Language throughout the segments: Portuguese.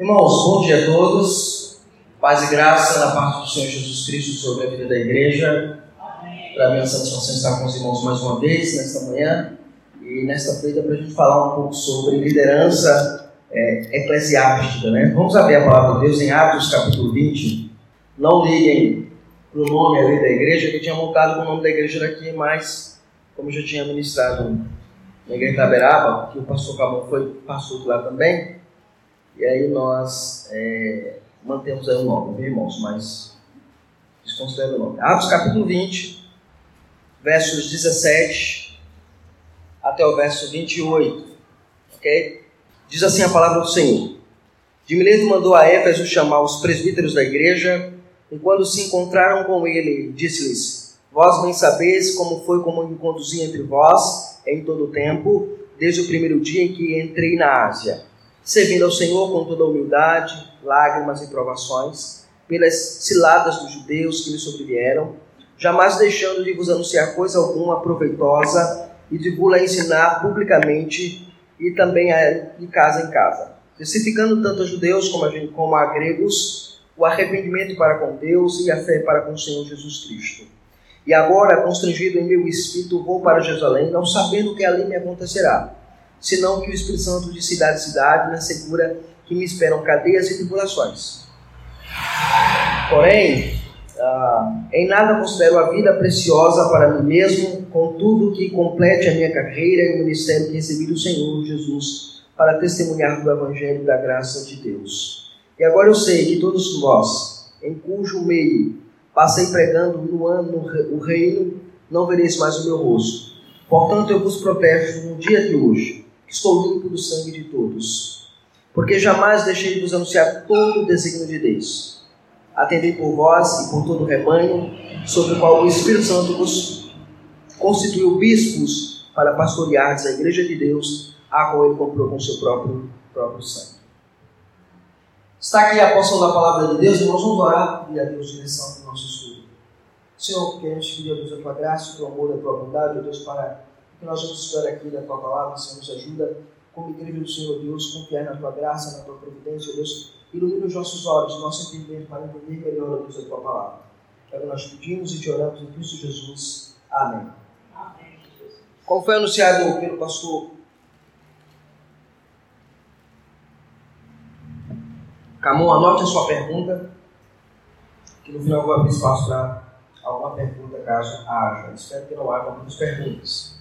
Irmãos, bom dia a todos. Paz e graça na parte do Senhor Jesus Cristo sobre a vida da igreja. Para mim é uma satisfação estar com os irmãos mais uma vez nesta manhã e nesta feita para a gente falar um pouco sobre liderança é, eclesiástica. Né? Vamos abrir a palavra de Deus em Atos capítulo 20. Não liguem para o nome ali da igreja, que eu tinha montado o nome da igreja daqui, mas como eu já tinha ministrado na igreja Taberaba, que o pastor Camão foi pastor lá também, e aí nós é, mantemos aí o nome, viu, irmãos? Mas desconsidera o nome. Atos capítulo 20, versos 17 até o verso 28. Ok? Diz assim a palavra do Senhor. De Mileto mandou a Éfeso chamar os presbíteros da igreja, e quando se encontraram com ele, disse-lhes: Vós bem sabeis como foi como me conduzi entre vós em todo o tempo, desde o primeiro dia em que entrei na Ásia servindo ao Senhor com toda humildade, lágrimas e provações, pelas ciladas dos judeus que me sobrevieram, jamais deixando de vos anunciar coisa alguma proveitosa e de vos ensinar publicamente e também de casa em casa, testificando tanto a judeus como a, como a gregos o arrependimento para com Deus e a fé para com o Senhor Jesus Cristo. E agora, constrangido em meu espírito, vou para Jerusalém, não sabendo o que ali me acontecerá senão que o Espírito Santo de cidade em cidade me assegura que me esperam cadeias e tribulações. Porém, ah, em nada considero a vida preciosa para mim mesmo, contudo que complete a minha carreira e o ministério que recebi do Senhor Jesus para testemunhar do Evangelho da graça de Deus. E agora eu sei que todos vós, em cujo meio passei pregando no ano o reino, não vereis mais o meu rosto. Portanto, eu vos protejo no dia de hoje estou limpo do sangue de todos, porque jamais deixei de vos anunciar todo o desígnio de Deus. Atendei por vós e por todo o rebanho, sobre o qual o Espírito Santo vos constituiu bispos para pastoreardes a igreja de Deus, a qual ele comprou com seu próprio, próprio sangue. Está aqui a porção da palavra de Deus e nós vamos orar e a Deus direção para o nosso estudo. Senhor, queremos pedir a Deus a tua graça, o teu amor, a tua bondade, ó Deus, para que nós vamos estudar aqui da tua palavra, Senhor, nos ajuda, como igreja do Senhor Deus, confiar na tua graça, na tua providência, Deus, ilumina os nossos olhos, nosso entendimento para entender melhor, a tua palavra. É o que nós pedimos e te oramos em Cristo Jesus. Amém. Amém. Como foi anunciado pelo pastor Camon, anote a sua pergunta, que no final eu vou abrir espaço para alguma pergunta, caso haja. Espero que não haja muitas perguntas.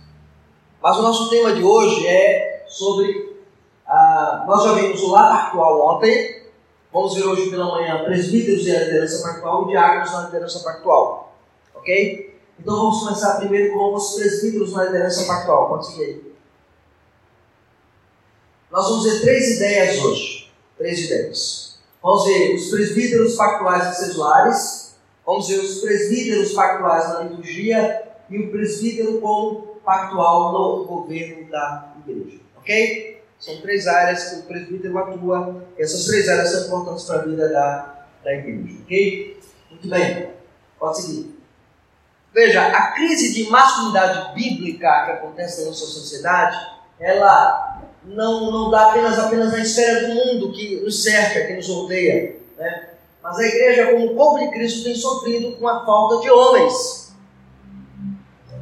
Mas o nosso tema de hoje é sobre. Ah, nós já vimos o lar pactual ontem. Vamos ver hoje pela manhã presbíteros e a liderança pactual e diáconos na liderança pactual. Ok? Então vamos começar primeiro com os presbíteros na liderança pactual. Pode seguir. Nós vamos ver três ideias hoje. Três ideias. Vamos ver os presbíteros pactuais e cesulares. Vamos ver os presbíteros pactuais na liturgia e o presbítero como pactual no governo da igreja. Ok? São três áreas que o presbítero atua, e essas três áreas são importantes para a vida da, da igreja. Ok? Muito bem. Pode seguir. Veja, a crise de masculinidade bíblica que acontece na nossa sociedade, ela não, não dá apenas, apenas na esfera do mundo que nos cerca, que nos rodeia. Né? Mas a igreja, como povo de Cristo, tem sofrido com a falta de homens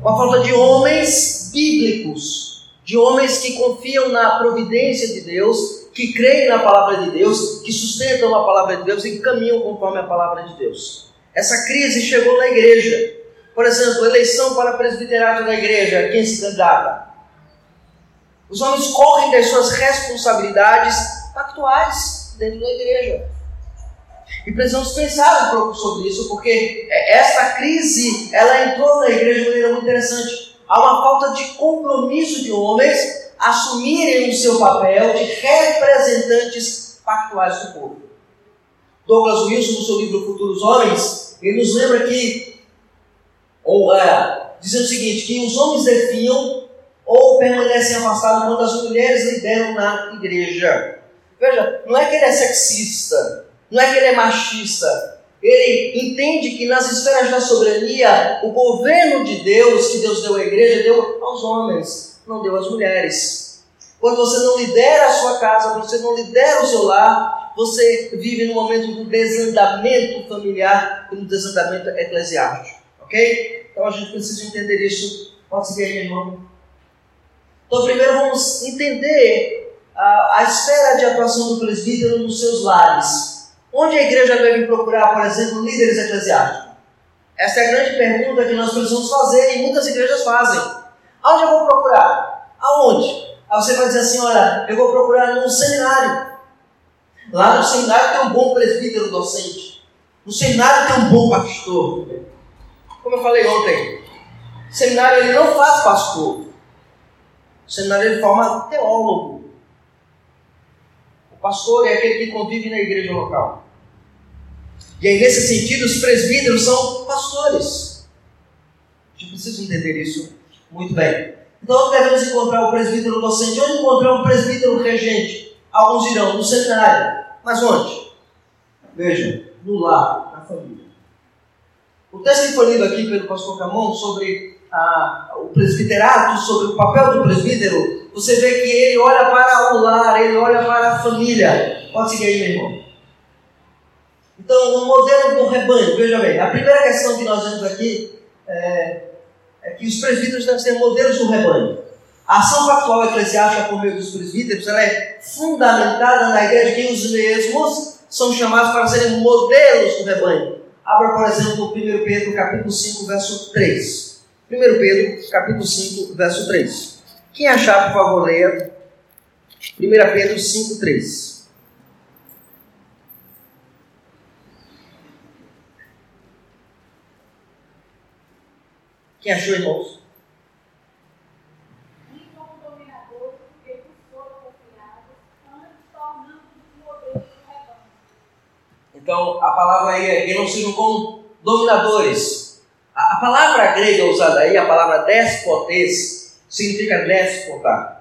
com a falta de homens bíblicos, de homens que confiam na providência de Deus, que creem na palavra de Deus, que sustentam a palavra de Deus e que caminham conforme a palavra de Deus. Essa crise chegou na igreja. Por exemplo, eleição para presbiterato da igreja, quem se candidata? Os homens correm das suas responsabilidades pactuais dentro da igreja. E precisamos pensar um pouco sobre isso, porque essa crise ela entrou na igreja de maneira muito interessante. Há uma falta de compromisso de homens assumirem o seu papel de representantes pactuais do povo. Douglas Wilson, no seu livro Futuros Homens, ele nos lembra que, ou é, dizendo o seguinte, que os homens defiam ou permanecem afastados quando as mulheres lideram na igreja. Veja, não é que ele é sexista, não é que ele é machista. Ele entende que nas esferas da soberania, o governo de Deus, que Deus deu à igreja, deu aos homens, não deu às mulheres. Quando você não lidera a sua casa, quando você não lidera o seu lar, você vive no momento do desandamento familiar e no desandamento eclesiástico. Ok? Então a gente precisa entender isso. Pode seguir aí, irmão. Então, primeiro vamos entender a, a esfera de atuação do presbítero nos seus lares. Onde a igreja deve procurar, por exemplo, líderes eclesiásticos? Essa é a grande pergunta que nós precisamos fazer e muitas igrejas fazem. Aonde eu vou procurar? Aonde? Aí você vai dizer assim: olha, eu vou procurar num seminário. Lá no seminário tem um bom presbítero docente. No seminário tem um bom pastor. Como eu falei ontem, seminário ele não faz pastor. O seminário ele forma teólogo. Pastor é aquele que convive na igreja local. E aí, nesse sentido, os presbíteros são pastores. A gente precisa entender isso muito bem. Então, devemos encontrar o presbítero docente. Onde encontrar um presbítero regente? Alguns dirão, no seminário. Mas onde? Veja, no lar, na família. O texto que foi lido aqui pelo pastor Camon sobre a, o presbiterato, sobre o papel do presbítero, você vê que ele olha para o lar, ele olha para a família. Pode seguir aí, meu irmão. Então, o modelo do rebanho, veja bem, a primeira questão que nós vemos aqui é, é que os presbíteros devem ser modelos do rebanho. A ação factual eclesiástica por meio dos presbíteros ela é fundamentada na ideia de que os mesmos são chamados para serem modelos do rebanho. Abra, por exemplo, 1 Pedro capítulo 5, verso 3. 1 Pedro capítulo 5, verso 3. Quem achar, por favor, leia 1 Pedro 5, 3. Quem achou, irmãos? Então, a palavra aí é que não sejam como dominadores. A, palavra grega usada aí, a palavra despotes, significa déspota.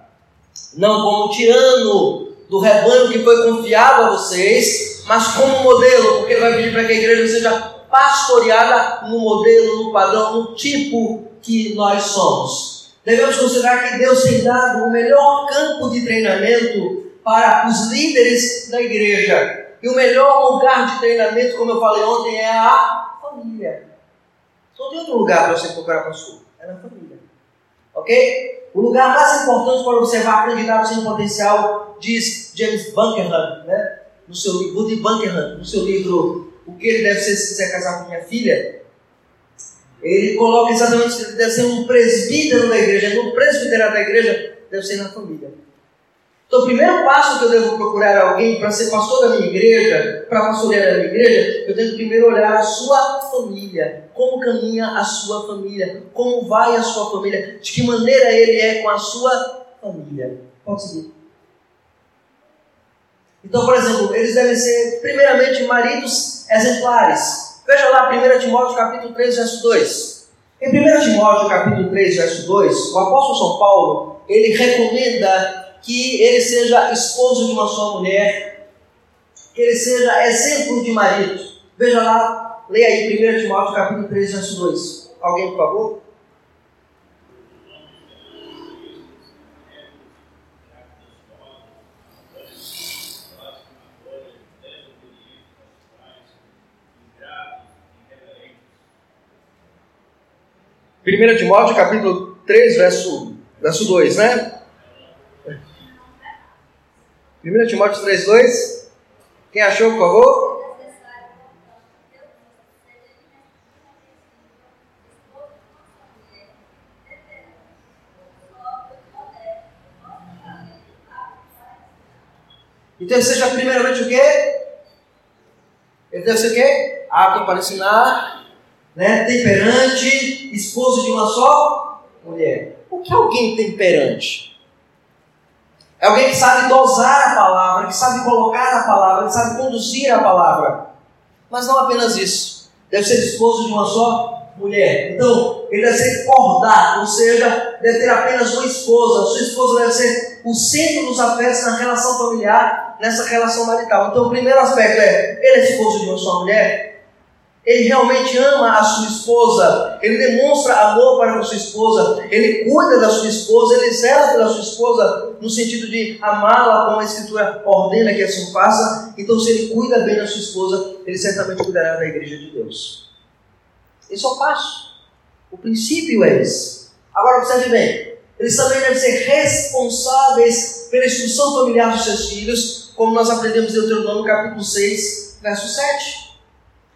Não como tirano do rebanho que foi confiado a vocês, mas como modelo, porque ele vai pedir para que a igreja seja pastoreada no modelo, no padrão, no tipo que nós somos. Devemos considerar que Deus tem dado o melhor campo de treinamento para os líderes da igreja. E o melhor lugar de treinamento, como eu falei ontem, é a família. Não tem outro lugar para você procurar pastor, é na família. Ok? O lugar mais importante para observar candidatos em potencial, diz James Bunkerham, né? no seu livro, Woody Bunkerham, no seu livro o que ele deve ser se quiser casar com minha filha, ele coloca exatamente que deve ser um presbítero da igreja. No presbítero da igreja deve ser na família. Então, o primeiro passo que eu devo procurar alguém para ser pastor da minha igreja, para pastorear a minha igreja, eu tenho que primeiro olhar a sua família. Como caminha a sua família? Como vai a sua família? De que maneira ele é com a sua família? Pode seguir. Então, por exemplo, eles devem ser, primeiramente, maridos exemplares. Veja lá 1 Timóteo capítulo 3, verso 2. Em 1 Timóteo capítulo 3, verso 2, o apóstolo São Paulo, ele recomenda que ele seja esposo de uma só mulher, que ele seja exemplo de marido. Veja lá, leia aí 1 Timóteo capítulo 3, verso 2. Alguém, por favor? Primeira Timóteo capítulo 3, verso, verso 2, né? 1 Timóteo 3, 2. Quem achou, por favor? Então seja primeiramente o quê? Ele deve ser o quê? Apto para ensinar, né, temperante, esposo de uma só mulher. O que é alguém temperante? É alguém que sabe dosar a palavra, que sabe colocar a palavra, que sabe conduzir a palavra. Mas não apenas isso. Deve ser esposo de uma só mulher. Então, ele deve ser cordado, ou seja, deve ter apenas uma esposa. A sua esposa deve ser o centro dos afetos na relação familiar, nessa relação marital. Então, o primeiro aspecto é: ele é esposo de uma só mulher? Ele realmente ama a sua esposa, ele demonstra amor para a sua esposa, ele cuida da sua esposa, ele zela pela sua esposa. no sentido de amá-la como a Escritura ordena que assim faça, então se ele cuida bem da sua esposa, ele certamente cuidará da igreja de Deus. Esse é o passo. O princípio é esse. Agora observe bem, eles também devem ser responsáveis pela instrução familiar dos seus filhos, como nós aprendemos em Deuteronômio capítulo 6, verso 7.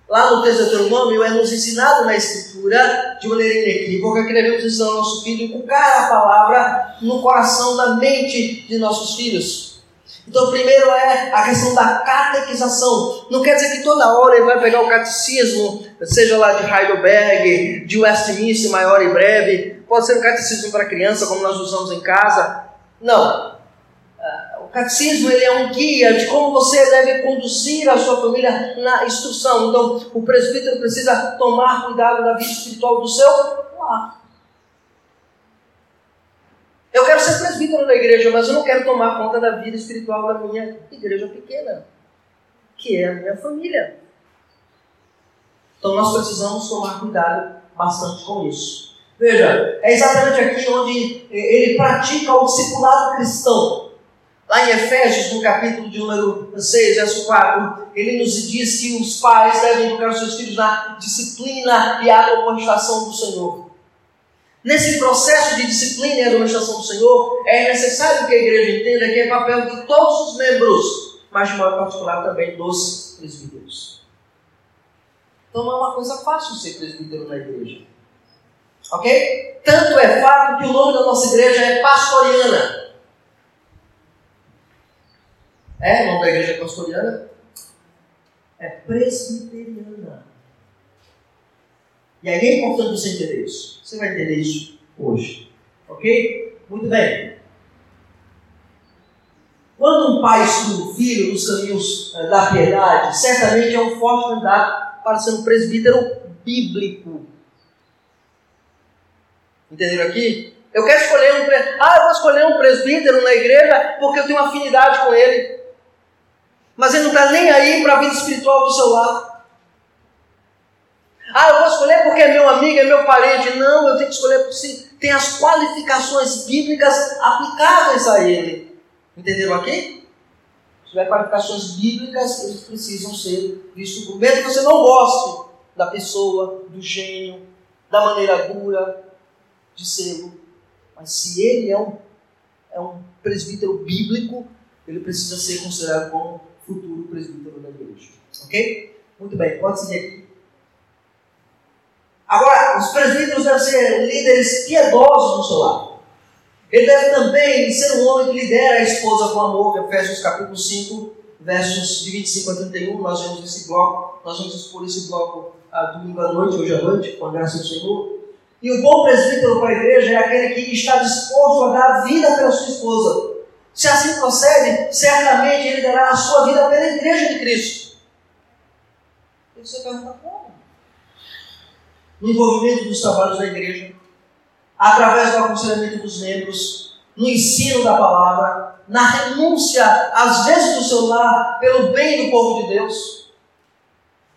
Lá no texto de Deuteronômio é nos ensinado na Escritura, de maneira inequívoca, que devemos ensinar ao nosso filho inculcar a palavra no coração, na mente de nossos filhos. Então, primeiro é a questão da catequização. Não quer dizer que toda hora ele vai pegar o catecismo, seja lá de Heidelberg, de Westminster, maior e breve. Pode ser um catecismo para criança, como nós usamos em casa. Não catecismo ele é um guia de como você deve conduzir a sua família na instrução. Então, o presbítero precisa tomar cuidado da vida espiritual do seu lar. Eu quero ser presbítero da igreja, mas eu não quero tomar conta da vida espiritual da minha igreja pequena, que é a minha família. Então, nós precisamos tomar cuidado bastante com isso. Veja, é exatamente aqui onde ele pratica o discipulado cristão. Lá em Efésios, no capítulo de número 6, verso 4, ele nos diz que os pais devem educar os seus filhos na disciplina e administração do Senhor. Nesse processo de disciplina e administração do Senhor, é necessário que a igreja entenda que é papel de todos os membros, mas de modo particular também dos presbíteros. Então não é uma coisa fácil ser presbítero na igreja. Ok? Tanto é fato que o nome da nossa igreja é pastoriana. É o nome da igreja pastoriana? É presbiteriana. E aí é importante você entender isso. Você vai entender isso hoje. Ok? Muito bem. Quando um pai estuda o filho nos caminhos eh, da piedade, certamente é um forte candidato para ser um presbítero bíblico. Entenderam aqui? Eu quero escolher um ah, eu vou escolher um presbítero na igreja porque eu tenho afinidade com ele mas ele não está nem aí para a vida espiritual do seu lar. Ah, eu vou escolher porque é meu amigo, é meu parente. Não, eu tenho que escolher porque tem as qualificações bíblicas aplicáveis a ele. Entenderam aqui? Se tiver qualificações bíblicas, eles precisam ser vistos por mesmo que você não goste da pessoa, do gênio, da maneira dura de ser. Mas se ele é um, é um presbítero bíblico, ele precisa ser considerado como futuro presbítero da igreja. Ok? Muito bem, pode seguir aqui. Agora, os presbíteros devem ser líderes piedosos no seu lar. Ele deve também ser um homem que lidera a esposa com amor, Efésios capítulo 5, versos de 25 a 31. Nós vemos esse bloco, nós vamos expor esse bloco a domingo à noite, hoje à noite, com a graça do Senhor. E o bom presbítero para a igreja é aquele que está disposto a dar vida pela sua esposa, se assim procede, certamente ele dará a sua vida pela igreja de Cristo. E você pergunta como? No envolvimento dos trabalhos da igreja, através do aconselhamento dos membros, no ensino da palavra, na renúncia, às vezes, do seu lar, pelo bem do povo de Deus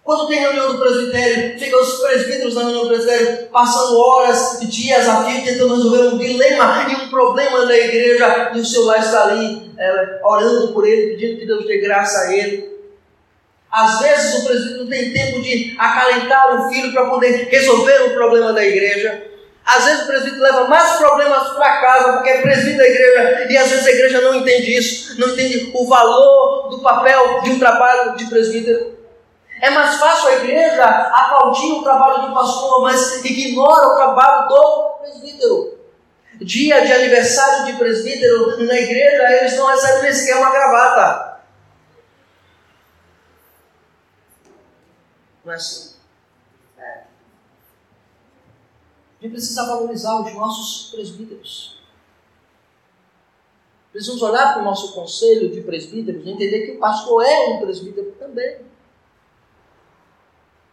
quando tem reunião do presbitério, ficam os presbíteros na reunião do presbitério passando horas, dias a fio, tentando resolver um dilema e um problema da igreja, e o seu lar está ali é, orando por ele, pedindo que Deus dê graça a ele. Às vezes o presbítero não tem tempo de acalentar o filho para poder resolver o problema da igreja. Às vezes o presbítero leva mais problemas para casa porque é presbítero da igreja e às vezes a igreja não entende isso, não entende o valor do papel de um trabalho de presbítero. É mais fácil a igreja aplaudir o trabalho do pastor, mas ignora o trabalho do presbítero. Dia de aniversário de presbítero na igreja, eles não recebem nem sequer uma gravata. Não é assim? É. A gente precisa valorizar os nossos presbíteros. Precisamos olhar para o nosso conselho de presbíteros e entender que o pastor é um presbítero também.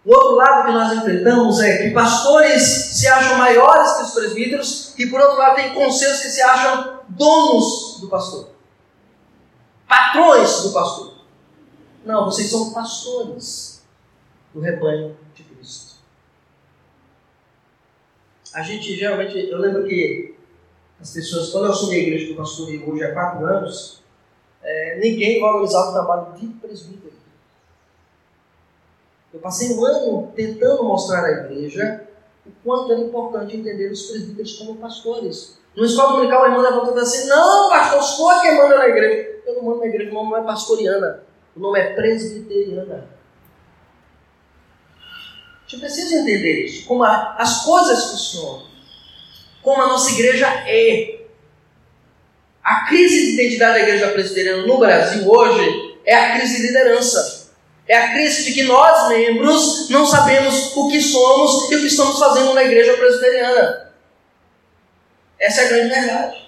O outro lado que nós enfrentamos é que pastores se acham maiores que os presbíteros, e por outro lado tem conselhos que se acham donos do pastor, patrões do pastor. Não, vocês são pastores do rebanho de Cristo. A gente geralmente, eu lembro que as pessoas, quando eu assumi a igreja do pastor hoje há quatro anos, é, ninguém valorizava o trabalho de presbítero. Eu passei um ano tentando mostrar à igreja o quanto era importante entender os presbíteros como pastores. No escola dominical, a irmã levantou e assim: Não, pastor, sou quem manda na igreja. Eu não mando na igreja, o nome não é pastoriana, o nome é presbiteriana. A gente precisa entender isso, como a, as coisas funcionam, como a nossa igreja é. A crise de identidade da igreja presbiteriana no Brasil hoje é a crise de liderança. É a crise de que nós, membros, não sabemos o que somos e o que estamos fazendo na igreja presbiteriana. Essa é a grande verdade.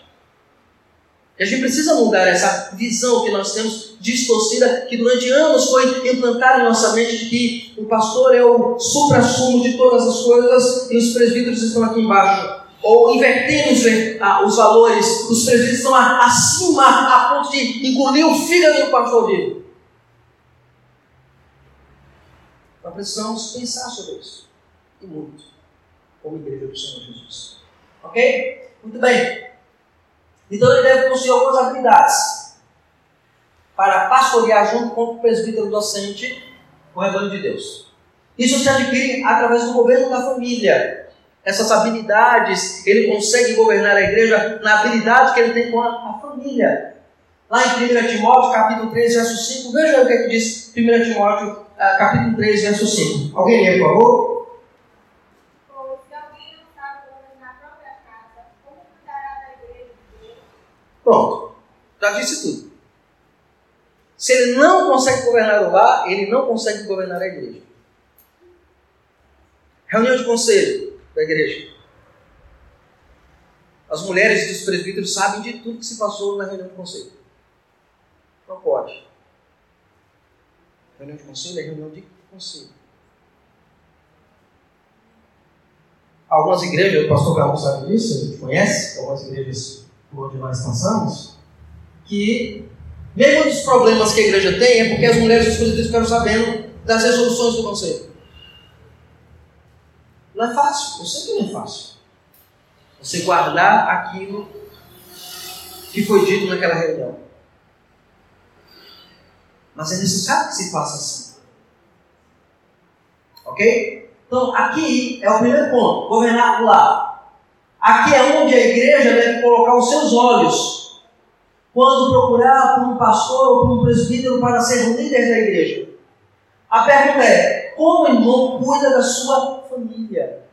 E a gente precisa mudar essa visão que nós temos distorcida, que durante anos foi implantada em nossa mente de que o pastor é o supra-sumo de todas as coisas e os presbíteros estão aqui embaixo. Ou invertemos ah, os valores, os presbíteros estão acima a ponto de engolir o fígado do pastor vivo. Nós precisamos pensar sobre isso. E muito. Como igreja do Senhor Jesus. Ok? Muito bem. Então ele deve possuir algumas habilidades para pastorear junto com o presbítero docente o rebanho de Deus. Isso se adquire através do governo da família. Essas habilidades, ele consegue governar a igreja na habilidade que ele tem com a, a família. Lá em 1 Timóteo, capítulo 3, verso 5, veja o que, é que diz 1 Timóteo ah, capítulo 3, verso 5. Alguém lê, por favor? Pronto. Já disse tudo. Se ele não consegue governar o lar, ele não consegue governar a igreja. Reunião de conselho da igreja. As mulheres dos presbíteros sabem de tudo que se passou na reunião de conselho. Não pode. Reunião de conselho é reunião de conselho. Algumas igrejas, o pastor Carlos sabe disso, a gente conhece, algumas igrejas por onde nós passamos, que mesmo dos problemas que a igreja tem é porque as mulheres dos presbíteros ficaram sabendo das resoluções do conselho. Não é fácil, eu sei que não é fácil. Você guardar aquilo que foi dito naquela reunião. Mas é necessário que se faça assim. Ok? Então, aqui é o primeiro ponto: governar o lar. Aqui é onde a igreja deve colocar os seus olhos quando procurar por um pastor ou por um presbítero para ser o líder da igreja. A pergunta é: como o irmão cuida da sua família?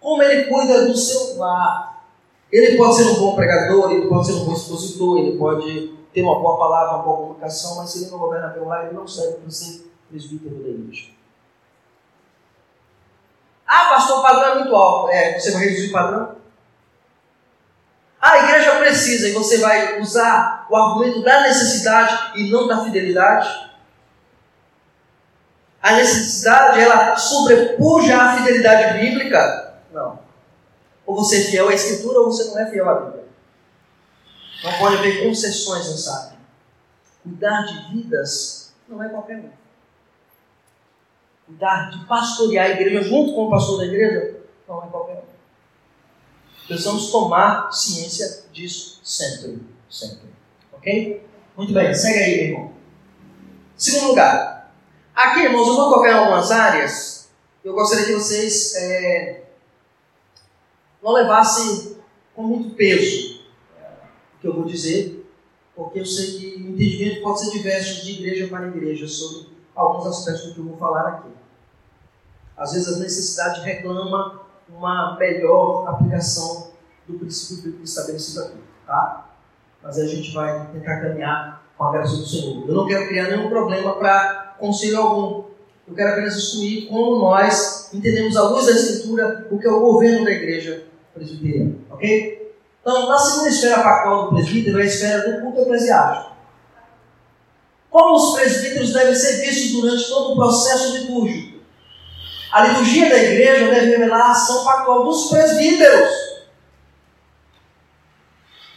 Como ele cuida do seu lar? Ele pode ser um bom pregador, ele pode ser um bom expositor, ele pode ter uma boa palavra, uma boa comunicação, mas se ele não governa pelo lar, ele não serve para ser presbítero da igreja. Ah, pastor, o padrão é muito alto. É, você vai reduzir o padrão? Ah, a igreja precisa, e você vai usar o argumento da necessidade e não da fidelidade? A necessidade, ela sobrepuja a fidelidade bíblica? Não. Ou você é fiel à Escritura ou você não é fiel à Bíblia. Não pode haver concessões nessa área. Cuidar de vidas não é qualquer um. Cuidar de pastorear a igreja junto com o pastor da igreja não é qualquer um. Precisamos tomar ciência disso sempre. Sempre. Ok? Muito bem, segue aí, meu irmão. Segundo lugar. Aqui, irmãos, eu vou tocar em algumas áreas. Eu gostaria que vocês é, não levassem com muito peso que eu vou dizer, porque eu sei que o entendimento pode ser diverso de igreja para igreja sobre alguns aspectos do que eu vou falar aqui. Às vezes a necessidade reclama uma melhor aplicação do princípio estabelecido aqui, tá? Mas a gente vai tentar caminhar com a graça do Senhor. Eu não quero criar nenhum problema para conselho algum. Eu quero apenas instruir como nós entendemos à luz da Escritura o que é o governo da igreja presbiteriana, ok? Então, na segunda esfera pactual do presbítero é a esfera do culto eclesiástico. Como os presbíteros devem ser vistos durante todo o processo litúrgico? A liturgia da igreja deve revelar a ação pactual dos presbíteros.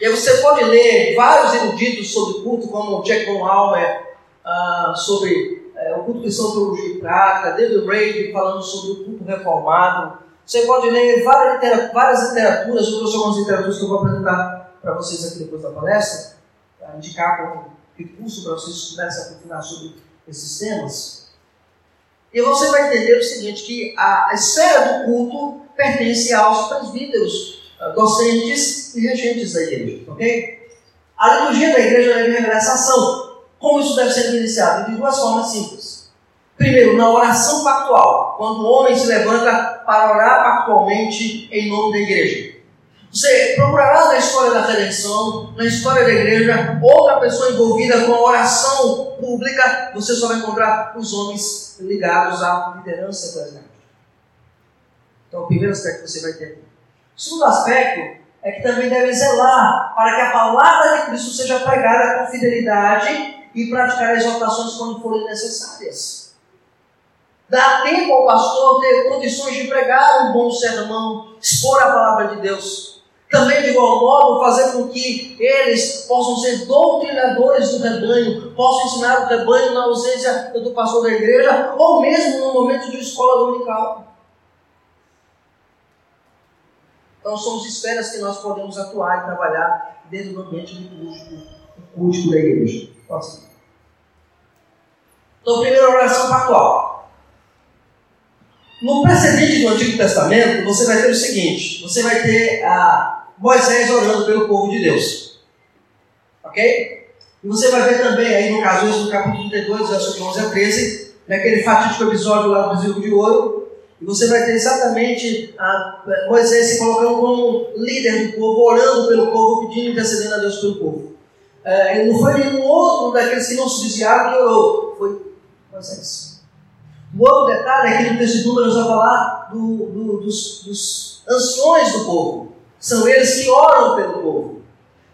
E você pode ler vários eruditos sobre culto, como Jack von Almer, uh, sobre uh, o culto cristão teologia e prática, David Reid falando sobre o culto reformado, Você pode ler várias, várias literaturas, eu trouxe algumas literaturas que eu vou apresentar para vocês aqui depois da palestra, para indicar como recurso para vocês estudarem se aprofundar sobre esses temas. E você vai entender o seguinte, que a esfera do culto pertence aos presbíteros, docentes e regentes da igreja, ok? A liturgia da igreja deve revelar essa ação. Como isso deve ser iniciado? De duas formas simples. Primeiro, na oração pactual, quando o homem se levanta para orar pactualmente em nome da igreja. Você procurará na história da redenção, na história da igreja, outra pessoa envolvida com a oração pública, você só vai encontrar os homens ligados à liderança eclesiástica. Então, o primeiro aspecto que você vai ter. O segundo aspecto é que também deve zelar para que a palavra de Cristo seja pregada com fidelidade e praticar exortações quando forem necessárias. Dá tempo ao pastor ter condições de pregar um bom sermão, expor a palavra de Deus. Também, de igual modo, fazer com que eles possam ser doutrinadores do rebanho, possam ensinar o rebanho na ausência do pastor da igreja, ou mesmo no momento de escola dominical. Então, são as esferas que nós podemos atuar e trabalhar dentro do ambiente litúrgico, culto da igreja. Então, primeira oração pactual. No precedente do Antigo Testamento, você vai ter o seguinte: você vai ter a Moisés orando pelo povo de Deus. Ok? E você vai ver também aí no caso, no capítulo 32, verso 11 a 13, naquele fatídico episódio lá do bezerro de ouro, e você vai ter exatamente a Moisés se colocando como líder do povo, orando pelo povo, pedindo intercedendo a Deus pelo povo. É, não foi nenhum outro daqueles que não se desviaram que orou, foi Moisés. O outro detalhe é que no texto de Números vai falar do, do, dos, dos anciões do povo. São eles que oram pelo povo.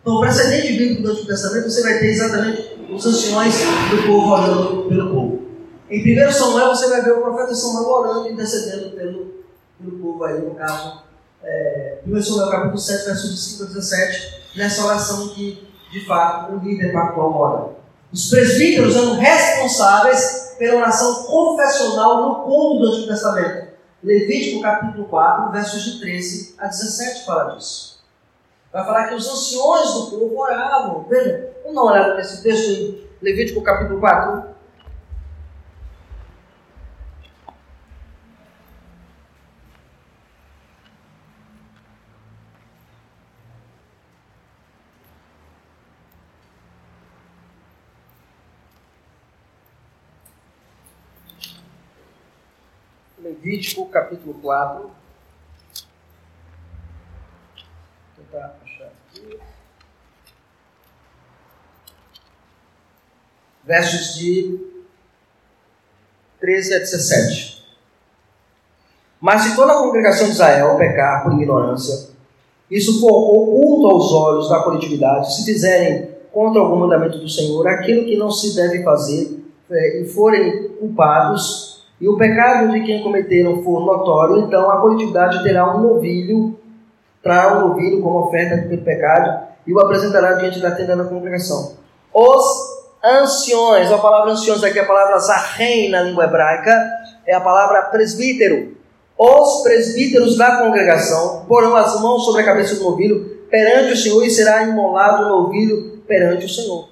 Então, o precedente bíblico do Antigo Testamento, você vai ter exatamente os anciões do povo orando pelo povo. Em 1 Samuel, você vai ver o profeta Samuel orando e intercedendo pelo, pelo povo aí, no caso. É, 1 Samuel capítulo 7, versos de 5 a 17, nessa oração que, de fato, o líder pactual ora. Os presbíteros eram responsáveis pela oração confessional no culto do Antigo Testamento. Levítico capítulo 4, versos de 13 a 17 fala disso. Vai falar que os anciões do povo oravam. Veja, vamos dar uma olhada nesse texto em Levítico capítulo 4. Levítico capítulo 4. Vou tentar achar aqui. Versos de 13 a 17. Mas se toda a congregação de Israel pecar por ignorância, isso for oculto aos olhos da coletividade, se fizerem contra algum mandamento do Senhor aquilo que não se deve fazer é, e forem culpados, e o pecado de quem cometeram for notório, então a coletividade terá um novilho, trará um novilho como oferta pelo pecado e o apresentará diante da tenda da congregação. Os anciões, a palavra anciões aqui é a palavra zahem na língua hebraica, é a palavra presbítero. Os presbíteros da congregação porão as mãos sobre a cabeça do novilho perante o Senhor e será imolado o novilho perante o Senhor.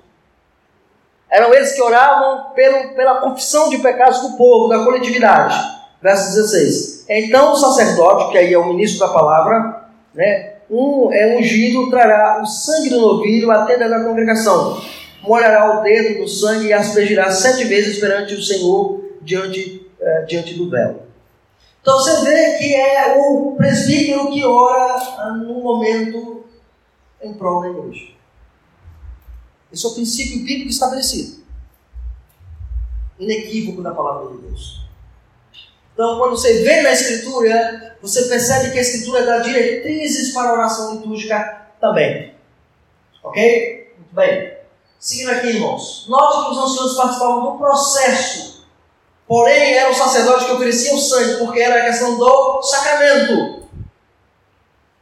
Eram eles que oravam pelo, pela confissão de pecados do povo, da coletividade. Verso 16. Então o sacerdote, que aí é o ministro da palavra, né, um é ungido, trará o sangue do novilho à tenda da congregação. Molhará o dedo no sangue e aspergirá sete vezes perante o Senhor diante, é, diante do véu. Então você vê que é o presbítero que ora no momento em prol da igreja. Esse é o princípio bíblico estabelecido. Inequívoco da palavra de Deus. Então, quando você vê na Escritura, você percebe que a Escritura dá diretrizes para a oração litúrgica também. Ok? Muito bem. Seguindo aqui, irmãos. Note que os anciãos participavam do processo. Porém, era o sacerdote que oferecia o sangue, porque era a questão do sacramento.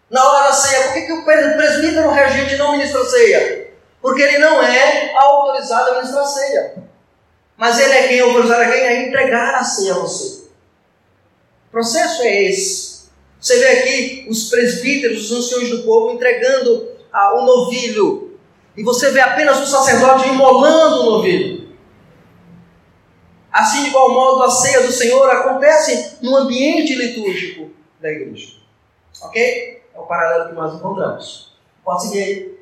Na hora da ceia, por que, que o presbítero regente não ministra ceia? Porque ele não é autorizado a ministrar a ceia. Mas ele é quem é autorizado a quem? A entregar a ceia a você. O processo é esse. Você vê aqui os presbíteros, os anciões do povo, entregando ah, o novilho. E você vê apenas o sacerdote imolando o novilho. Assim, de igual modo, a ceia do Senhor acontece no ambiente litúrgico da igreja. Ok? É o paralelo que nós encontramos. Pode seguir aí.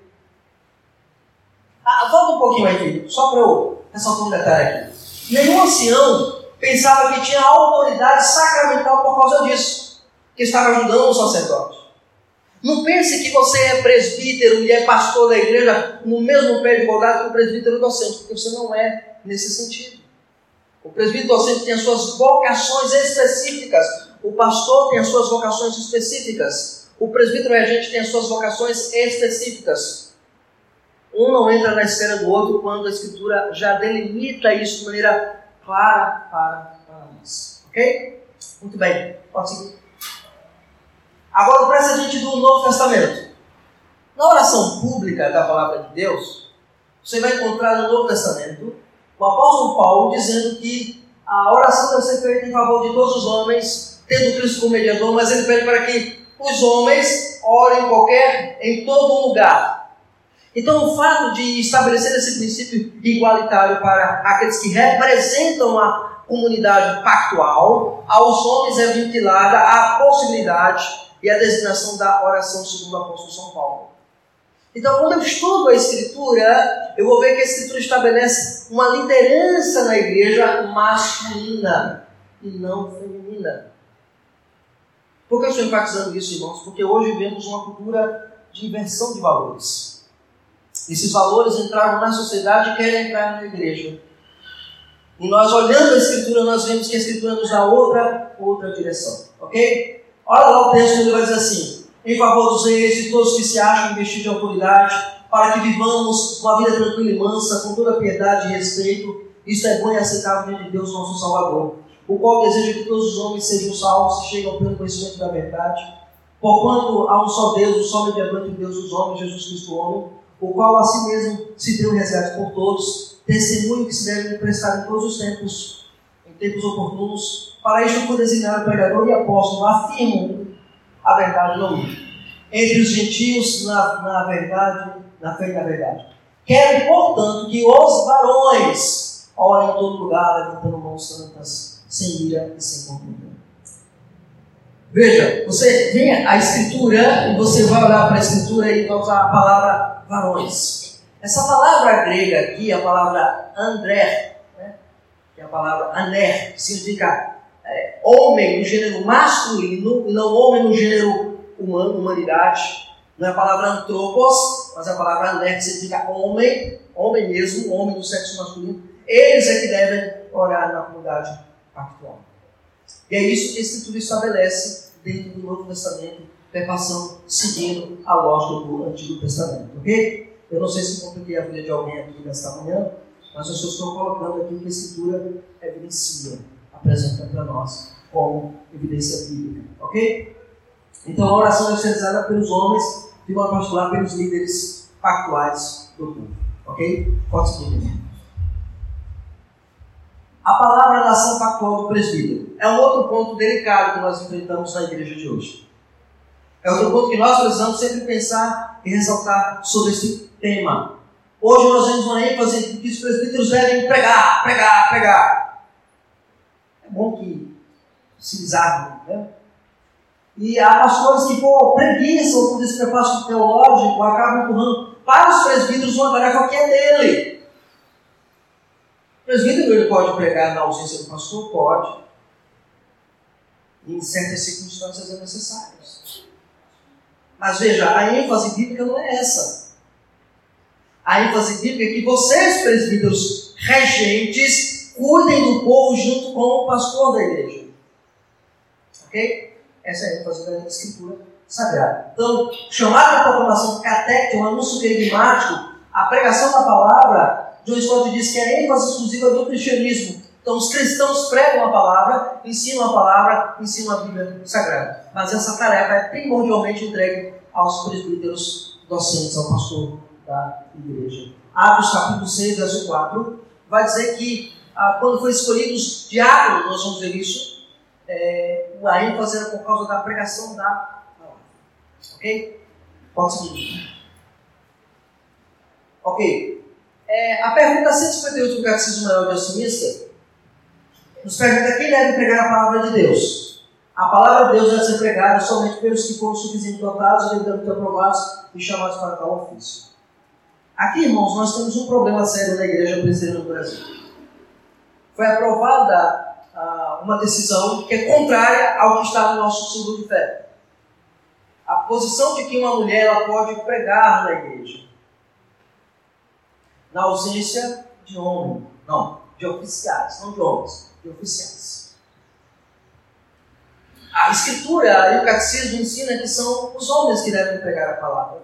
Ah, volta um pouquinho aqui, só para eu ressaltar um detalhe aqui. Nenhum ancião pensava que tinha autoridade sacramental por causa disso, que estava ajudando o sacerdote. Não pense que você é presbítero e é pastor da igreja no mesmo pé de igualdade que o presbítero docente, porque você não é nesse sentido. O presbítero docente tem as suas vocações específicas, o pastor tem as suas vocações específicas, o presbítero regente tem as suas vocações específicas. Um não entra na esfera do outro quando a Escritura já delimita isso de maneira clara para, nós. Ok? Muito bem, pode seguir. Agora, o precedente do Novo Testamento. Na oração pública da palavra de Deus, você vai encontrar no Novo Testamento o apóstolo Paulo dizendo que a oração deve ser feita em favor de todos os homens, tendo Cristo como mediador, mas ele pede para que os homens orem em qualquer, em todo lugar. Então, o fato de estabelecer esse princípio igualitário para aqueles que representam a comunidade pactual, aos homens é ventilada a possibilidade e a designação da oração segundo o apóstolo São Paulo. Então, quando eu estudo a Escritura, eu vou ver que a Escritura estabelece uma liderança na igreja masculina e não feminina. Por que eu estou enfatizando isso, irmãos? Porque hoje vemos uma cultura de inversão de valores. Esses valores entraram na sociedade e querem entrar na igreja. E nós, olhando a Escritura, nós vemos que a Escritura nos dá outra, outra direção. Ok? Olha lá o texto, ele vai dizer assim: em favor dos reis e todos que se acham investidos de autoridade, para que vivamos uma vida tranquila e mansa, com toda piedade e respeito. Isto é bom e aceitável diante de Deus, nosso Salvador, o qual deseja que todos os homens sejam salvos e cheguem ao pleno conhecimento da verdade. Porquanto há um só Deus, um só mediador entre Deus os homens, Jesus Cristo, homem, o qual a si mesmo se deu resgate por todos, testemunho que se deve prestar em todos os tempos, em tempos oportunos. Para isto foi designado pregador e apóstolo, afirmo a verdade não Entre os gentios, na, na verdade, na fé da verdade. Quero, portanto, que os varões orem em todo lugar, levantando mãos santas, sem ira e sem contenda. Veja, você vem a Escritura e você vai olhar para a Escritura e vai usar a palavra varões. Essa palavra grega aqui, a palavra André, né? que é a palavra aner, que significa é, homem no gênero masculino e não homem no gênero humano, humanidade. Não é a palavra antropos, mas é a palavra aner, que significa homem, homem mesmo, homem do sexo masculino. Eles é que devem orar na comunidade pactual. E é isso que a Escritura estabelece dentro do Novo Testamento, perpassando, seguindo a lógica do Antigo Testamento. Ok? Eu não sei se compliquei a vida de alguém aqui nesta manhã, mas eu só estou colocando aqui o que a Escritura evidencia apresenta para nós como evidência bíblica. Ok? Então a oração ser realizada pelos homens, de modo particular pelos líderes pactuais do povo. Ok? Pode seguir. A palavra da ação pactual do presbítero é um outro ponto delicado que nós enfrentamos na igreja de hoje. É outro ponto que nós precisamos sempre pensar e ressaltar sobre esse tema. Hoje nós vemos uma ênfase que os presbíteros devem pregar, pregar, pregar bom que se desarmem, né? E há pastores que, por preguiça ou por despreparo teológico, acabam empurrando para os presbíteros uma tarefa que é dele. O presbítero ele pode pregar na ausência do pastor? Pode. Em certas circunstâncias é necessário. Mas veja, a ênfase bíblica não é essa. A ênfase bíblica é que vocês, presbíteros regentes, cuidem do povo junto com o pastor da igreja. Ok? Essa é a ênfase da escritura sagrada. Então, chamar a proclamação catéquita, um anúncio querigmático, a pregação da palavra, John Stott diz que é a ênfase exclusiva do cristianismo. Então, os cristãos pregam a palavra, ensinam a palavra, ensinam a Bíblia Sagrada. Mas essa tarefa é primordialmente entregue aos presbíteros docentes, ao pastor da igreja. Atos capítulo 6, verso 4, vai dizer que ah, quando foi escolhidos diáconos, nós vamos ver isso, é, a ênfase era por causa da pregação da palavra. Ok? Pode seguir. Ok. É, a pergunta 158 do Catecismo Maior de Assimista nos pergunta quem deve pregar a palavra de Deus. A palavra de Deus deve ser pregada somente pelos que foram suficientemente dotados, devidamente aprovados e chamados para tal ofício. Aqui, irmãos, nós temos um problema sério na igreja presbiteriana do Brasil. Foi aprovada ah, uma decisão que é contrária ao que está no nosso símbolo de fé. A posição de que uma mulher ela pode pregar na igreja. Na ausência de homem. Não, de oficiais, não de homens, oficiais. A Escritura e o Catecismo ensinam que são os homens que devem pregar a palavra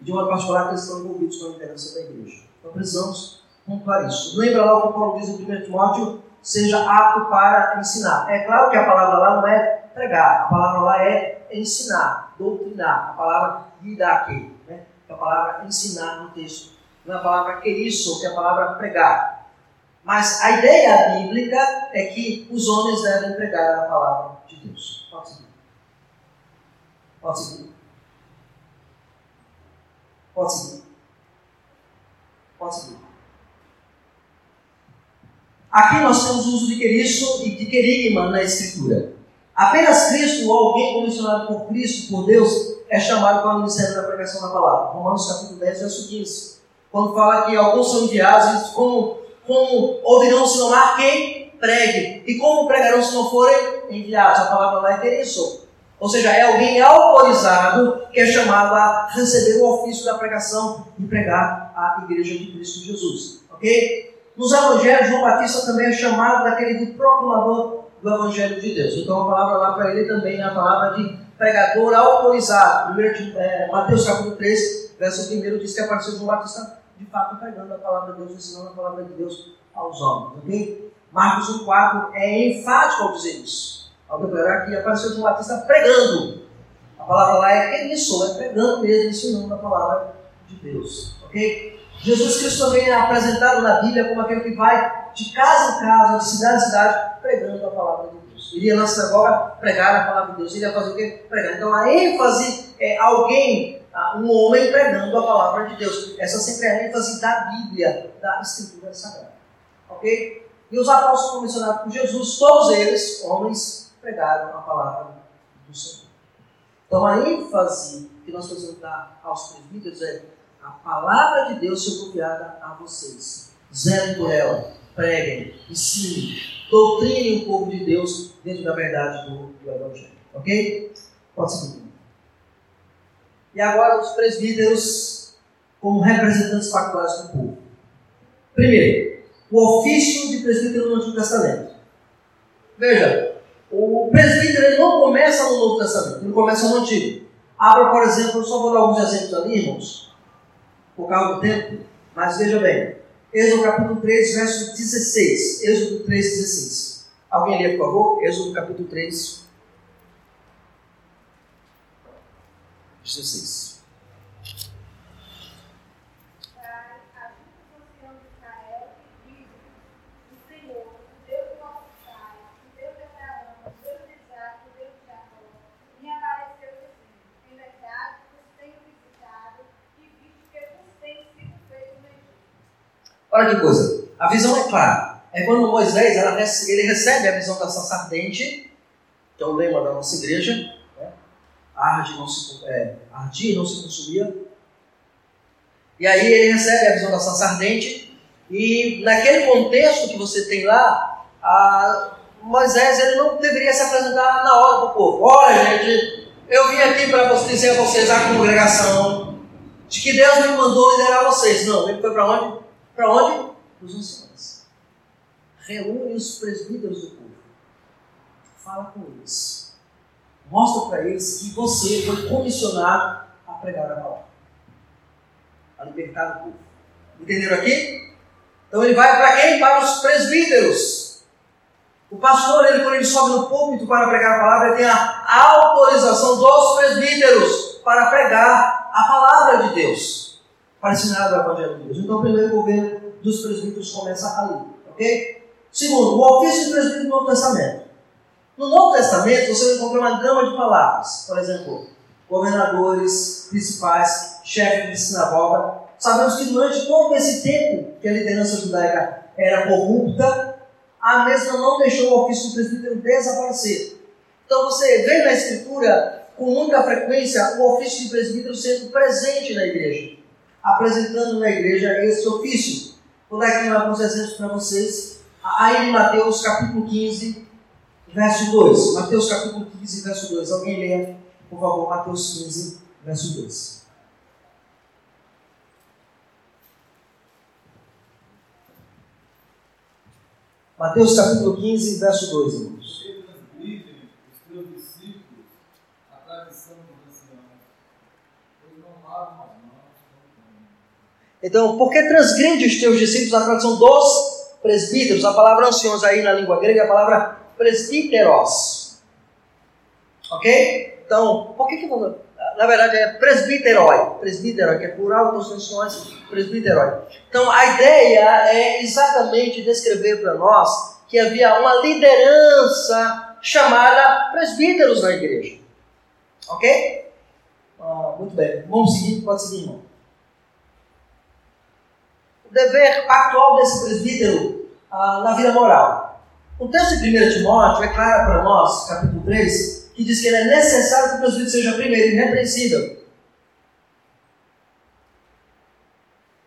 de uma pastoral que estão envolvidos com a liderança da igreja. Então precisamos pontuar isso. Lembra lá o que Paulo diz em 1 Timóteo, seja apto para ensinar. É claro que a palavra lá não é pregar, a palavra lá é ensinar, doutrinar, a palavra didaque, né? a palavra ensinar no texto. Não é a palavra querisso, que é a palavra pregar. Mas a ideia bíblica é que os homens devem pregar a palavra de Deus. Pode seguir. Pode seguir. Pode seguir. Pode seguir. Aqui nós temos o uso de queriço e de querigma na Escritura. Apenas Cristo ou alguém comissionado por Cristo, por Deus, é chamado para o ministério da pregação da palavra. Romanos capítulo 10, verso 15. Quando fala que alguns são enviados, como, como ouvirão se não há quem pregue? E como pregarão se não forem enviados? A palavra lá é queriço. Ou seja, é alguém autorizado que é chamado a receber o ofício da pregação e pregar a igreja de Cristo Jesus. Ok? Nos evangelhos, João Batista também é chamado daquele de proclamador do evangelho de Deus. Então a palavra lá para ele também é a palavra de pregador autorizado. Primeiro, é, Mateus capítulo 3, verso 1 diz que apareceu João Batista de fato pregando a palavra de Deus, ensinando a palavra de Deus aos homens. Ok? Marcos 1,4 é enfático ao dizer isso ao declarar que apareceu João Batista pregando. A palavra lá é que isso, é pregando mesmo, ensinando a palavra de Deus. Ok? Jesus Cristo também é apresentado na Bíblia como aquele que vai de casa em casa, de cidade em cidade, pregando a palavra de Deus. Ele ia na sinagoga pregar a palavra de Deus. Ele ia fazer o quê? Pregar. Então a ênfase é alguém, um homem pregando a palavra de Deus. Essa sempre é a ênfase da Bíblia, da Escritura Sagrada. Ok? E os apóstolos mencionados por Jesus, todos eles, homens pregaram a palavra do Senhor. Então a ênfase que nós precisamos dar aos presbíteros é a palavra de Deus ser confiada a vocês. Zelem por ela, preguem, ensinem, doutrinem o povo de Deus dentro da verdade do, do Evangelho. Ok? Pode seguir. E agora os presbíteros como representantes factuais do povo. Primeiro, o ofício de presbítero no Antigo Testamento. Veja, o presbítero não começa no Novo Testamento, ele começa no Antigo. Abra, por exemplo, eu só vou dar alguns exemplos ali, irmãos, por causa do tempo, mas veja bem. Êxodo capítulo 3, verso 16. Êxodo 3, 16. Alguém lê, por favor? Êxodo capítulo 3, 16. Olha que coisa. A visão é clara. É quando Moisés ele recebe a visão da sarça ardente, que é o lema da nossa igreja. Arde, não se, é, ardia e não se consumia. E aí ele recebe a visão da sarça ardente. E naquele contexto que você tem lá, Moisés ele não deveria se apresentar na hora para o povo. Olha, gente, eu vim aqui para dizer a vocês, a congregação, de que Deus me mandou liderar vocês. Não, ele foi para onde? Para onde? Os anciões. Reúne os presbíteros do povo. Fala com eles. Mostra para eles que você foi comissionado a pregar a palavra. A libertar o povo. Entenderam aqui? Então ele vai para quem? Para os presbíteros. O pastor, ele, quando ele sobe no púlpito para pregar a palavra, ele tem a autorização dos presbíteros para pregar a palavra de Deus para ensinar o Evangelho de Deus. Então, o primeiro governo dos presbíteros começa ali, ok? Segundo, o ofício de presbítero do Novo Testamento. No Novo Testamento, você vai encontrar uma gama de palavras. Por exemplo, governadores, principais, chefes de sinagoga. Sabemos que durante todo esse tempo que a liderança judaica era corrupta, a mesma não deixou o ofício do presbítero desaparecer. Então você vê na Escritura, com muita frequência, o ofício de presbítero sendo presente na igreja, apresentando na igreja esse ofício. Vou dar aqui alguns exemplos para vocês. Aí em Mateus capítulo 15, verso 2. Mateus capítulo 15, verso 2. Alguém leia, por favor, Mateus 15, verso 2. Mateus capítulo 15, verso 2, irmãos. Então, por que transgride os teus discípulos a tradição dos presbíteros? A palavra anciões aí na língua grega é a palavra presbíteros. Ok? Então, por que que na verdade é presbiteroi, presbiteroi, que é plural, então são presbiteroi. Então, a ideia é exatamente descrever para nós que havia uma liderança chamada presbíteros na igreja. Ok? Ah, muito bem. Vamos seguir, pode seguir, irmão o dever atual desse presbítero ah, na vida moral. O texto de 1 Timóteo é claro para nós, capítulo 3, que diz que é necessário que o presbítero seja primeiro irrepreensível.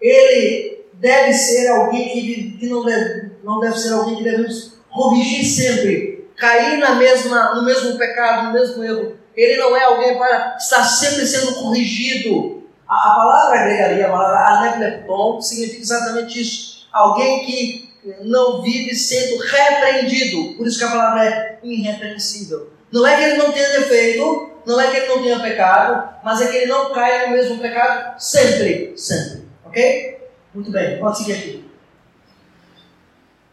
Ele deve ser alguém que, que não, deve, não deve ser alguém que devemos corrigir sempre, cair na mesma, no mesmo pecado, no mesmo erro. Ele não é alguém para estar sempre sendo corrigido, a, a palavra grega ali, a palavra aneklepton, significa exatamente isso. Alguém que não vive sendo repreendido. Por isso que a palavra é irrepreensível. Não é que ele não tenha defeito, não é que ele não tenha pecado, mas é que ele não cai no mesmo pecado sempre, sempre. Ok? Muito bem, pode seguir aqui.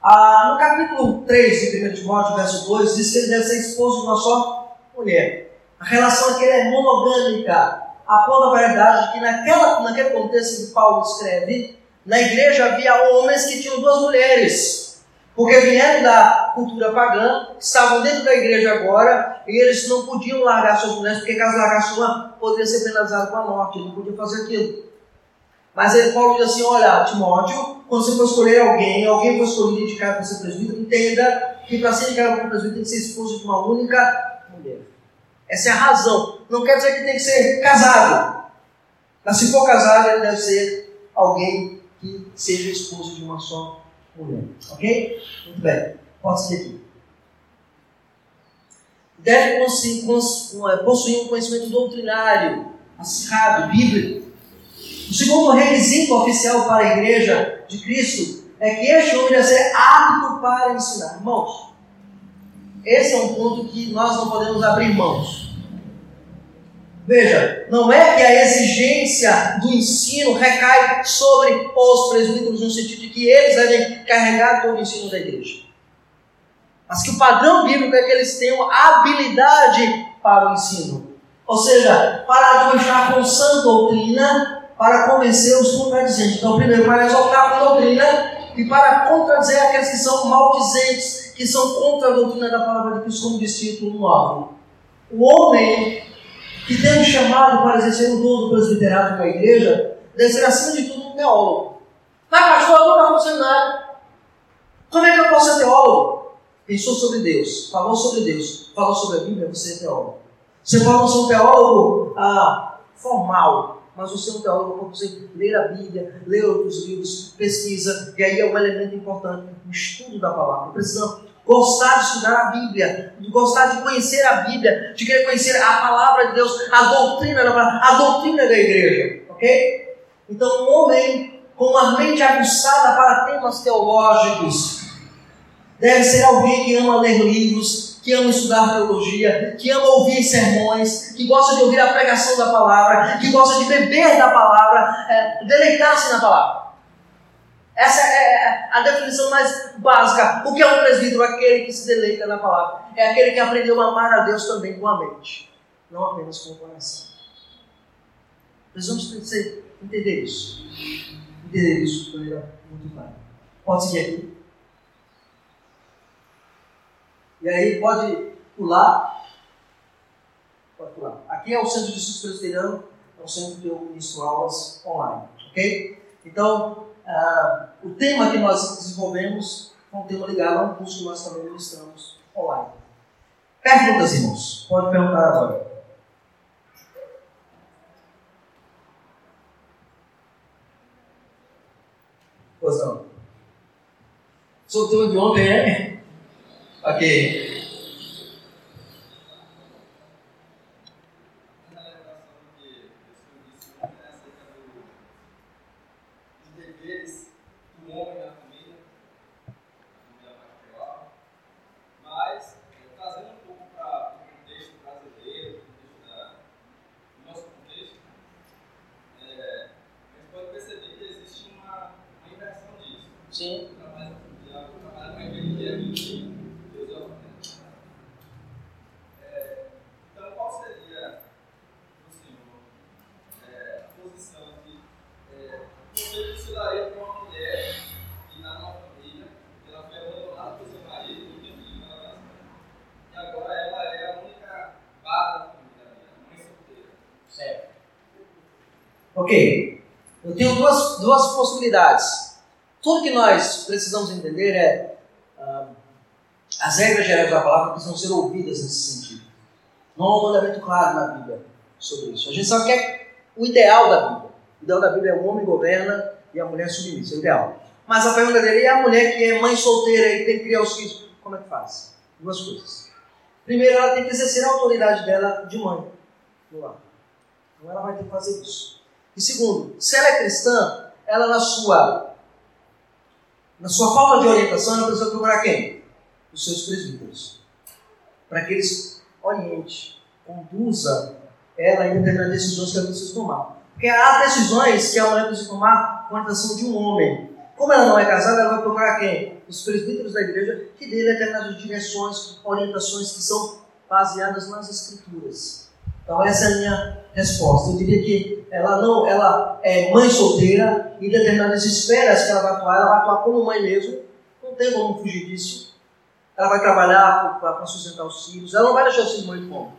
Ah, no capítulo 3 de 1 Timóteo, verso 2, diz que ele deve ser esposo de uma só mulher. A relação aqui é monogâmica aponta a verdade que naquela, naquele contexto que Paulo escreve, na igreja havia homens que tinham duas mulheres, porque vieram da cultura pagã, estavam dentro da igreja agora, e eles não podiam largar suas mulheres, porque caso largasse uma, poderia ser penalizado com a morte, não podia fazer aquilo. Mas ele, Paulo diz assim: olha, Timóteo, quando você for escolher alguém, alguém for escolher indicado para ser presbítero, entenda que para ser indicado para presbítero tem que ser esposo de uma única mulher. Essa é a razão. Não quer dizer que tem que ser casado. Mas se for casado, ele deve ser alguém seja esposo de uma só mulher. Ok? Muito bem. Pode seguir. Deve é, possuir um conhecimento doutrinário, acirrado, bíblico. O segundo requisito oficial para a igreja de Cristo é que este homem deve ser apto para ensinar. Irmãos, esse é um ponto que nós não podemos abrir mãos. Veja, não é que a exigência do ensino recai sobre os presbíteros no sentido de que eles devem carregar todo o ensino da igreja. Mas que o padrão bíblico é que eles tenham habilidade para o ensino. Ou seja, para administrar com sã doutrina, para convencer os contradizentes. Então, primeiro, para exaltar com doutrina e para contradizer aqueles que são maldizentes, que são contra a doutrina da palavra de Cristo, como diz Tito 9. O homem que um chamado para exercer o dom do presbiterato na igreja deve ser, acima de tudo, um teólogo. Mas, pastor, eu nunca vou ser nada. Como é que eu posso ser teólogo? Pensou sobre Deus, falou sobre Deus, falou sobre a Bíblia, você é teólogo. Você pode ser um teólogo ah, formal, mas você é um teólogo para você ler a Bíblia, ler outros livros, pesquisa, e aí é um elemento importante, o estudo da palavra. Precisamos gostar de estudar a Bíblia, de gostar de conhecer a Bíblia, de querer conhecer a palavra de Deus, a doutrina da palavra, a doutrina da igreja, ok? Então, um homem com uma mente aguçada para temas teológicos deve ser alguém que ama ler livros, que ama estudar teologia, que ama ouvir sermões, que gosta de ouvir a pregação da palavra, que gosta de beber da palavra, é, deleitar-se na palavra. Essa é a definição mais básica. O que é um presbítero? Aquele que se deleita na palavra. É aquele que aprendeu a amar a Deus também com a mente, não apenas com o coração. Precisamos entender isso. Entender isso de maneira muito clara. Pode seguir aqui. E aí pode pular. Pode pular. Aqui é o Centro de Estudos Presbiteriano, é um centro que eu ministro aulas online. Ok? Então, uh, o tema que nós desenvolvemos é um tema ligado a um curso que nós também ministramos online. Perguntas, irmãos? Pode perguntar agora. Pois não. Sou o tema de ontem, é? Ok. Ok. Eu tenho duas, duas possibilidades. Tudo que nós precisamos entender é ah, as regras gerais da palavra precisam ser ouvidas nesse sentido. Não há um mandamento claro na Bíblia sobre isso. A gente sabe que é o ideal da Bíblia. O ideal da Bíblia é o homem governa e a mulher submissa, é o ideal. Mas a pergunta dele é a mulher que é mãe solteira e tem que criar os filhos, como é que faz? Duas coisas. Primeiro, ela tem que exercer a autoridade dela de mãe no lar. Então ela vai ter que fazer isso. E segundo, se ela é cristã, ela na sua na sua falta de orientação, ela precisa procurar quem? Os seus presbíteros. Para que eles oriente, conduza ela em determinadas decisões que ela precisa tomar. Porque há decisões que a mulher precisa tomar com a orientação de um homem. Como ela não é casada, ela vai procurar quem? Os presbíteros da igreja que dê determinadas direções, orientações que são baseadas nas escrituras. Então essa é a minha resposta. Eu diria que ela não, ela é mãe solteira e determinadas esferas que ela vai atuar, ela vai atuar como mãe mesmo. Não tem como fugir disso. Ela vai trabalhar para sustentar os filhos. Ela não vai deixar os filhos morrer de fome.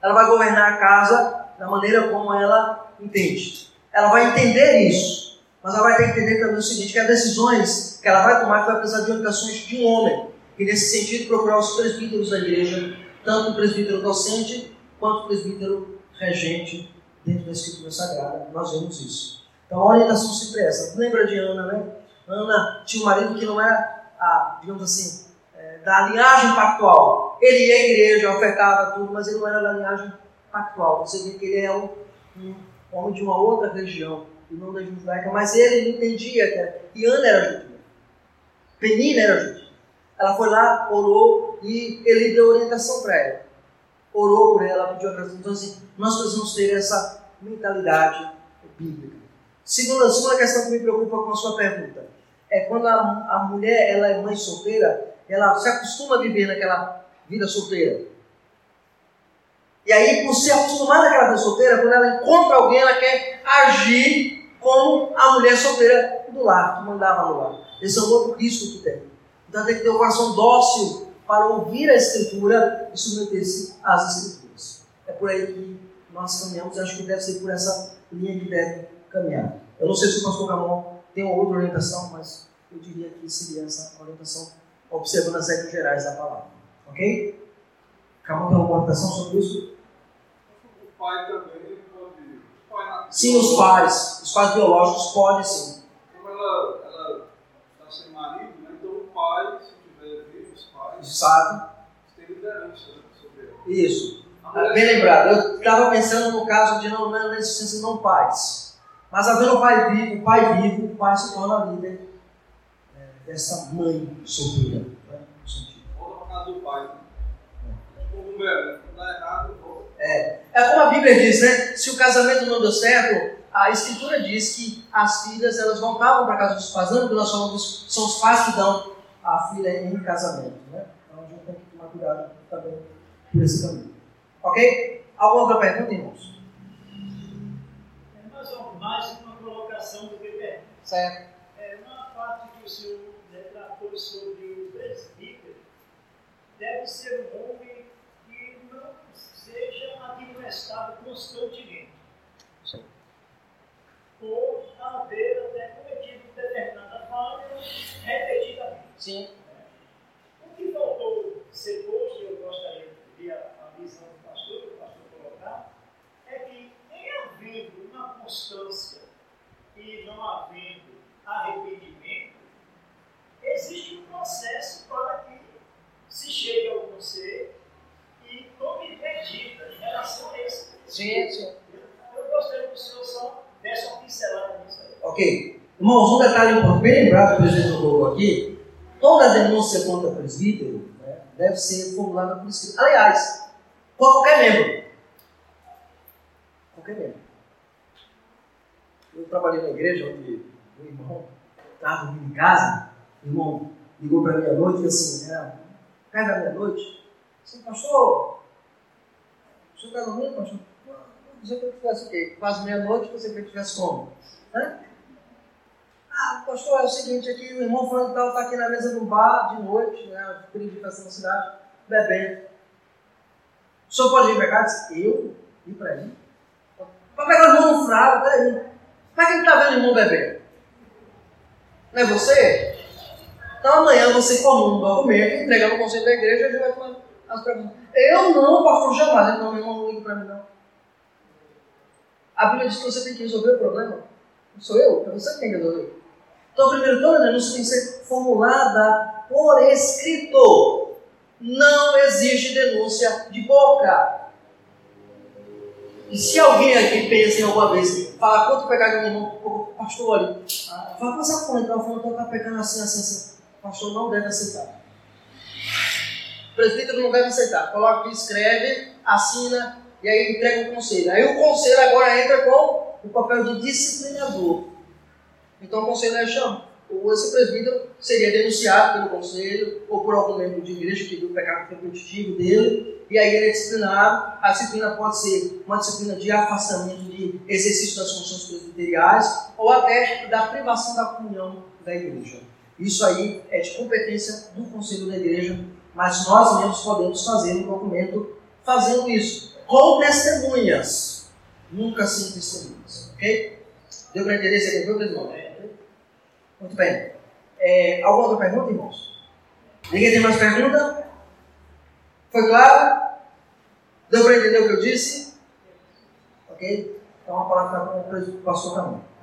Ela vai governar a casa da maneira como ela entende. Ela vai entender isso. Mas ela vai ter que entender também o seguinte, que as decisões que ela vai tomar que vai precisar de orientações de um homem. E nesse sentido procurar os presbíteros da igreja, tanto o presbítero docente quanto presbítero regente dentro da Escritura Sagrada. Nós vemos isso. Então a orientação sempre é essa. Lembra de Ana, né? Ana tinha um marido que não era, a, digamos assim, é, da linhagem pactual. Ele ia à igreja, ofertava tudo, mas ele não era da linhagem pactual. Você vê que ele é um, um homem de uma outra região, e não da judaica, mas ele entendia que, era, que Ana era judia. Penina era judia. Ela foi lá, orou e ele deu orientação para ela orou por ela, pediu oração. Então, assim, nós precisamos ter essa mentalidade bíblica. Segunda, segunda questão que me preocupa com a sua pergunta é quando a, a mulher ela é mãe solteira, ela se acostuma a viver naquela vida solteira. E aí, por se acostumar naquela vida solteira, quando ela encontra alguém, ela quer agir como a mulher solteira do lar, que mandava no lar. Esse é um outro risco que tem. Então tem que ter um coração dócil para ouvir a Escritura e submeter-se às Escrituras. É por aí que nós caminhamos, acho que deve ser por essa linha que deve caminhar. Eu não sei se o pastor Ramon tem outra orientação, mas eu diria que seria essa orientação observando as regras gerais da palavra. Ok? Ramon tem alguma orientação sobre isso? O pai também pode. Sim, os pais. Os pais biológicos podem sim. Como ela está sem marido, né? então o pai sabe. Isso. Bem lembrado. Eu estava pensando no caso de não, não existência não pais. Mas havendo o pai vivo, o pai vivo, o pai se torna líder é, dessa mãe solteira. Né? Volta para casa do pai. Como é, não errado, é. é como a Bíblia diz, né? Se o casamento não deu certo, a Escritura diz que as filhas elas voltavam para casa dos pais. Lembra que nós falamos são os pais que dão a filha em casamento. Né? curado também por tá esse caminho. Ok? Alguma outra pergunta, irmãos? É mais uma, mais uma colocação do Pepe. Certo. É uma parte que o senhor retratou sobre o presbítero deve ser um homem que não seja admoestado constantemente. Sim. Ou haver até cometido determinada falha repetidamente. Sim. O que não ser posto, eu gostaria de ver a, a visão do pastor, que o pastor colocar, é que em havendo uma constância e não havendo arrependimento, existe um processo para que se chegue ao conselho e tome medida em relação a esse. Sim, sim. Eu gostaria que o senhor só desse uma pincelada nisso aí. Ok. Irmãos, um detalhe importante, bem lembrado que o presidente colocou aqui, toda denúncia contra presbítero deve ser formulada por escrito. Aliás, qualquer membro. Qualquer membro. Eu trabalhei na igreja onde o irmão estava dormindo em casa, o irmão ligou para mim à noite e assim, era perto da meia-noite, assim, pastor, o senhor está dormindo, pastor? Não, não dizer que eu tivesse o quê? Quase meia-noite, você que eu tivesse como? Né? Pastor, é o seguinte, aqui o irmão falando tal está aqui na mesa do bar de noite, né? Festa na cidade, bebendo. O senhor pode cá? Disse, eu? Ir para aí? Para pegar o irmão no fraco, peraí. Como é que ele está vendo o irmão bebendo? Não é você? Então amanhã você comum um documento, entrega no conselho da igreja e a gente vai tomar as perguntas. Eu não, pastor, jamais. Ele, não, meu irmão, não liga para mim, não. A Bíblia diz que você tem que resolver o problema. Não sou eu, é você que tem que resolver. Então, primeiro, toda denúncia tem que ser formulada por escrito. Não existe denúncia de boca. E se alguém aqui pensa em alguma vez, fala quanto pegar de irmão, pastor ali, fala, mas a conta, o fulano está pegando assim, assim, assim. Pastor não deve aceitar. O presbítero não deve aceitar. Coloca aqui, escreve, assina e aí entrega o conselho. Aí o conselho agora entra com o papel de disciplinador. Então o conselho é chama. Ou esse presbítero seria denunciado pelo conselho ou por algum membro de igreja que viu o pecado repetitivo dele, e aí ele é disciplinado. A disciplina pode ser uma disciplina de afastamento de exercício das funções presbiteriais ou até da privação da comunhão da igreja. Isso aí é de competência do conselho da igreja, mas nós mesmos podemos fazer um documento fazendo isso, com testemunhas, nunca sem testemunhas. Ok? Deu para entender esse aqui, irmão? Muito bem. É, alguma outra pergunta, irmãos? Ninguém tem mais pergunta? Foi claro? Deu para entender o que eu disse? Ok? Então a palavra está com o pastor também.